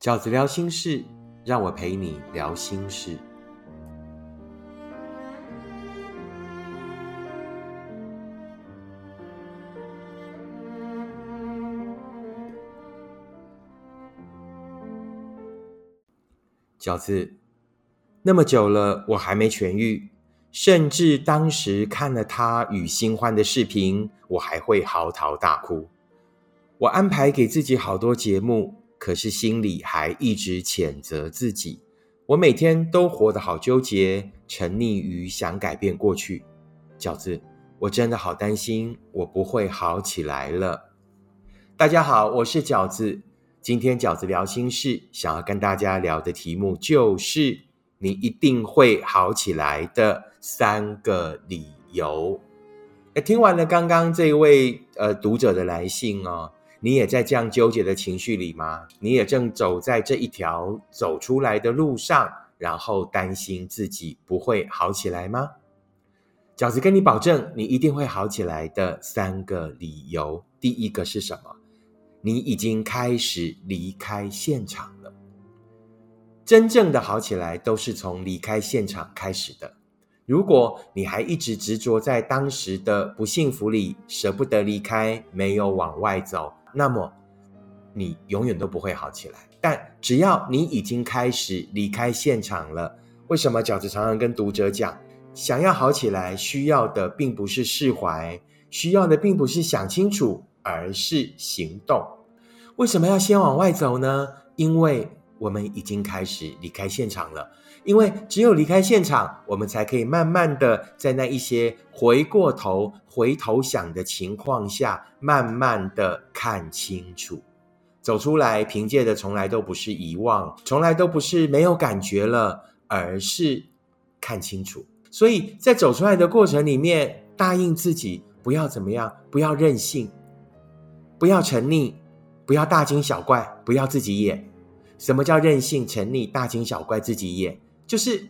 饺子聊心事，让我陪你聊心事。饺子，那么久了，我还没痊愈，甚至当时看了他与新欢的视频，我还会嚎啕大哭。我安排给自己好多节目。可是心里还一直谴责自己，我每天都活得好纠结，沉溺于想改变过去。饺子，我真的好担心，我不会好起来了。大家好，我是饺子，今天饺子聊心事，想要跟大家聊的题目就是你一定会好起来的三个理由。哎，听完了刚刚这位呃读者的来信哦。你也在这样纠结的情绪里吗？你也正走在这一条走出来的路上，然后担心自己不会好起来吗？饺子跟你保证，你一定会好起来的。三个理由，第一个是什么？你已经开始离开现场了。真正的好起来，都是从离开现场开始的。如果你还一直执着在当时的不幸福里，舍不得离开，没有往外走。那么，你永远都不会好起来。但只要你已经开始离开现场了，为什么饺子常常跟读者讲，想要好起来，需要的并不是释怀，需要的并不是想清楚，而是行动。为什么要先往外走呢？因为我们已经开始离开现场了。因为只有离开现场，我们才可以慢慢的在那一些回过头、回头想的情况下，慢慢的看清楚，走出来。凭借的从来都不是遗忘，从来都不是没有感觉了，而是看清楚。所以在走出来的过程里面，答应自己不要怎么样，不要任性，不要沉溺，不要大惊小怪，不要自己演。什么叫任性、沉溺、大惊小怪、自己演？就是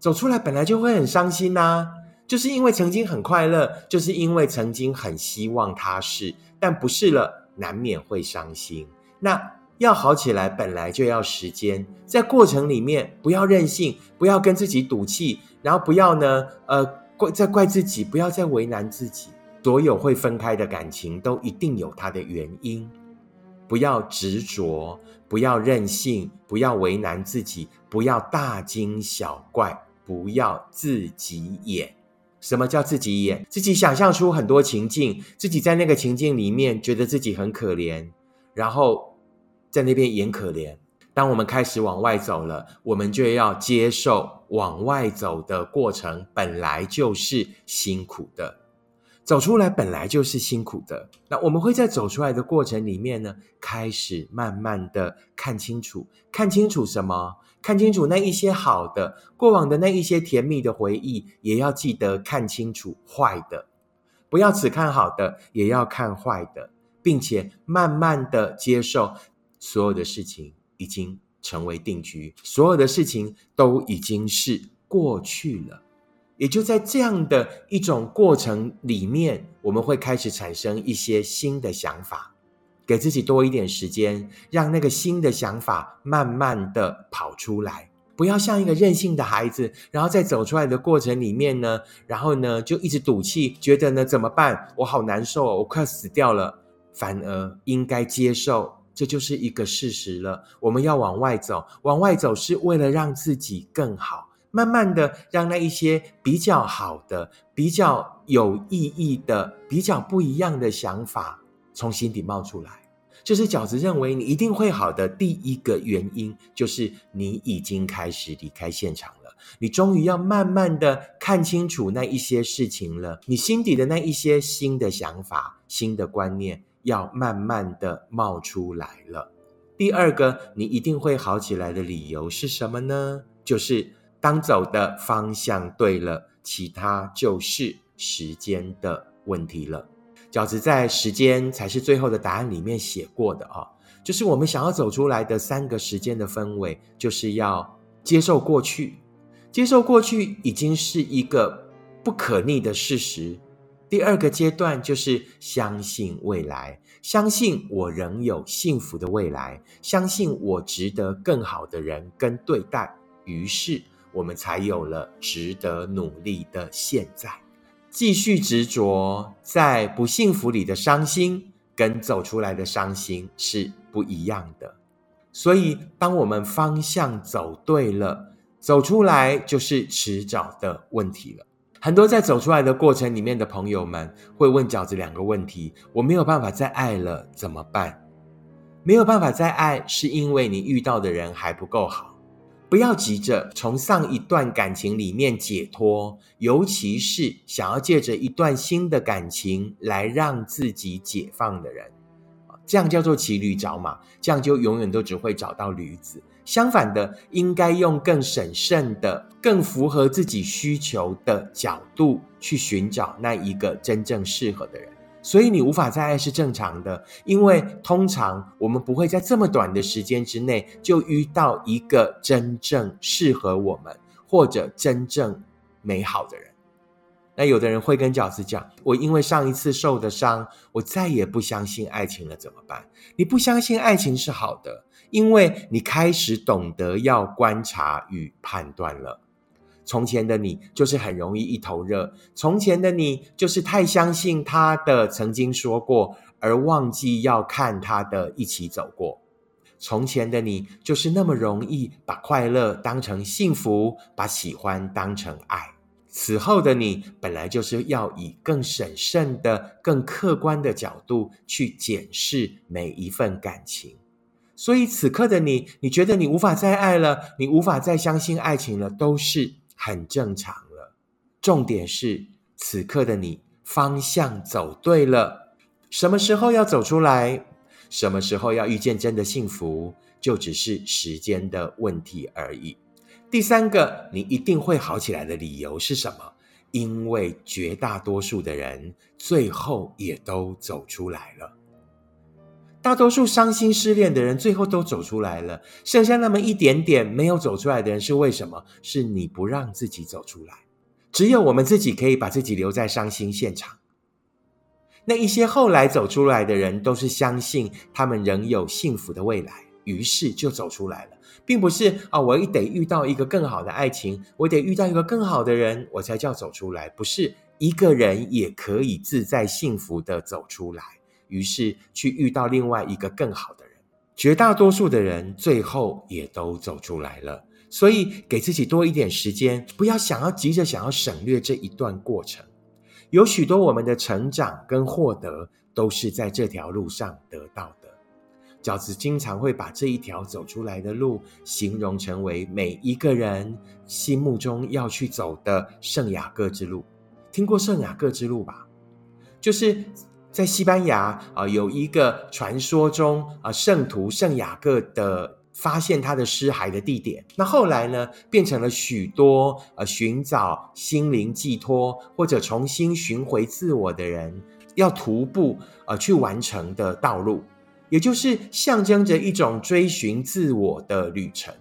走出来本来就会很伤心呐，就是因为曾经很快乐，就是因为曾经很希望他是，但不是了，难免会伤心。那要好起来，本来就要时间，在过程里面不要任性，不要跟自己赌气，然后不要呢，呃，怪再怪自己，不要再为难自己。所有会分开的感情，都一定有它的原因。不要执着，不要任性，不要为难自己，不要大惊小怪，不要自己演。什么叫自己演？自己想象出很多情境，自己在那个情境里面觉得自己很可怜，然后在那边演可怜。当我们开始往外走了，我们就要接受往外走的过程本来就是辛苦的。走出来本来就是辛苦的，那我们会在走出来的过程里面呢，开始慢慢的看清楚，看清楚什么？看清楚那一些好的，过往的那一些甜蜜的回忆，也要记得看清楚坏的，不要只看好的，也要看坏的，并且慢慢的接受所有的事情已经成为定局，所有的事情都已经是过去了。也就在这样的一种过程里面，我们会开始产生一些新的想法，给自己多一点时间，让那个新的想法慢慢的跑出来。不要像一个任性的孩子，然后在走出来的过程里面呢，然后呢就一直赌气，觉得呢怎么办？我好难受，我快死掉了。反而应该接受，这就是一个事实了。我们要往外走，往外走是为了让自己更好。慢慢的，让那一些比较好的、比较有意义的、比较不一样的想法从心底冒出来，这是饺子认为你一定会好的第一个原因，就是你已经开始离开现场了，你终于要慢慢的看清楚那一些事情了，你心底的那一些新的想法、新的观念要慢慢的冒出来了。第二个，你一定会好起来的理由是什么呢？就是。当走的方向对了，其他就是时间的问题了。饺子在《时间才是最后的答案》里面写过的啊，就是我们想要走出来的三个时间的氛围，就是要接受过去，接受过去已经是一个不可逆的事实。第二个阶段就是相信未来，相信我仍有幸福的未来，相信我值得更好的人跟对待。于是，我们才有了值得努力的现在。继续执着在不幸福里的伤心，跟走出来的伤心是不一样的。所以，当我们方向走对了，走出来就是迟早的问题了。很多在走出来的过程里面的朋友们会问饺子两个问题：我没有办法再爱了，怎么办？没有办法再爱，是因为你遇到的人还不够好。不要急着从上一段感情里面解脱，尤其是想要借着一段新的感情来让自己解放的人，这样叫做骑驴找马，这样就永远都只会找到驴子。相反的，应该用更审慎的、更符合自己需求的角度去寻找那一个真正适合的人。所以你无法再爱是正常的，因为通常我们不会在这么短的时间之内就遇到一个真正适合我们或者真正美好的人。那有的人会跟饺子讲：“我因为上一次受的伤，我再也不相信爱情了，怎么办？”你不相信爱情是好的，因为你开始懂得要观察与判断了。从前的你就是很容易一头热，从前的你就是太相信他的曾经说过，而忘记要看他的一起走过。从前的你就是那么容易把快乐当成幸福，把喜欢当成爱。此后的你本来就是要以更审慎的、更客观的角度去检视每一份感情。所以此刻的你，你觉得你无法再爱了，你无法再相信爱情了，都是。很正常了。重点是此刻的你方向走对了。什么时候要走出来？什么时候要遇见真的幸福？就只是时间的问题而已。第三个，你一定会好起来的理由是什么？因为绝大多数的人最后也都走出来了。大多数伤心失恋的人最后都走出来了，剩下那么一点点没有走出来的人是为什么？是你不让自己走出来，只有我们自己可以把自己留在伤心现场。那一些后来走出来的人，都是相信他们仍有幸福的未来，于是就走出来了，并不是啊，我一得遇到一个更好的爱情，我得遇到一个更好的人，我才叫走出来，不是一个人也可以自在幸福的走出来。于是去遇到另外一个更好的人，绝大多数的人最后也都走出来了。所以给自己多一点时间，不要想要急着想要省略这一段过程。有许多我们的成长跟获得，都是在这条路上得到的。饺子经常会把这一条走出来的路，形容成为每一个人心目中要去走的圣雅各之路。听过圣雅各之路吧？就是。在西班牙啊，有一个传说中啊，圣徒圣雅各的发现他的尸骸的地点。那后来呢，变成了许多呃寻找心灵寄托或者重新寻回自我的人要徒步呃去完成的道路，也就是象征着一种追寻自我的旅程。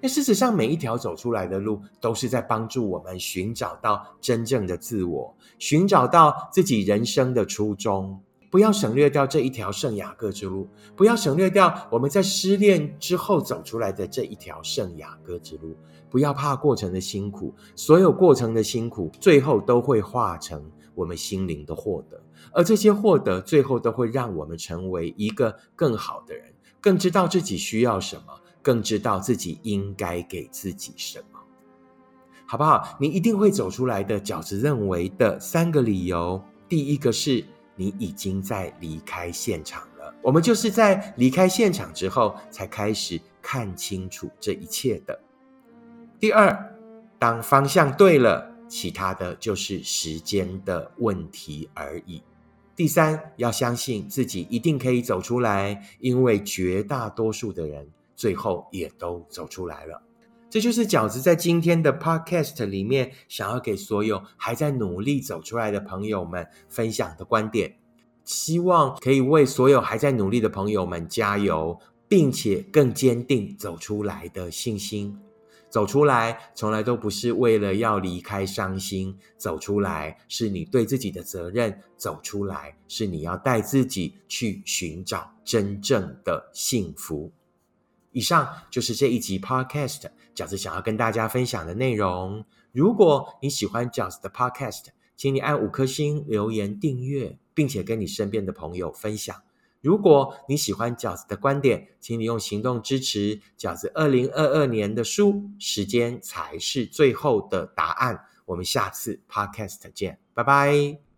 那事实上，每一条走出来的路，都是在帮助我们寻找到真正的自我，寻找到自己人生的初衷。不要省略掉这一条圣雅各之路，不要省略掉我们在失恋之后走出来的这一条圣雅各之路。不要怕过程的辛苦，所有过程的辛苦，最后都会化成我们心灵的获得，而这些获得，最后都会让我们成为一个更好的人，更知道自己需要什么。更知道自己应该给自己什么，好不好？你一定会走出来的。饺子认为的三个理由，第一个是你已经在离开现场了。我们就是在离开现场之后，才开始看清楚这一切的。第二，当方向对了，其他的就是时间的问题而已。第三，要相信自己一定可以走出来，因为绝大多数的人。最后也都走出来了，这就是饺子在今天的 podcast 里面想要给所有还在努力走出来的朋友们分享的观点，希望可以为所有还在努力的朋友们加油，并且更坚定走出来的信心。走出来，从来都不是为了要离开伤心，走出来是你对自己的责任，走出来是你要带自己去寻找真正的幸福。以上就是这一集 Podcast 饺子想要跟大家分享的内容。如果你喜欢饺子的 Podcast，请你按五颗星、留言、订阅，并且跟你身边的朋友分享。如果你喜欢饺子的观点，请你用行动支持饺子二零二二年的书。时间才是最后的答案。我们下次 Podcast 见，拜拜。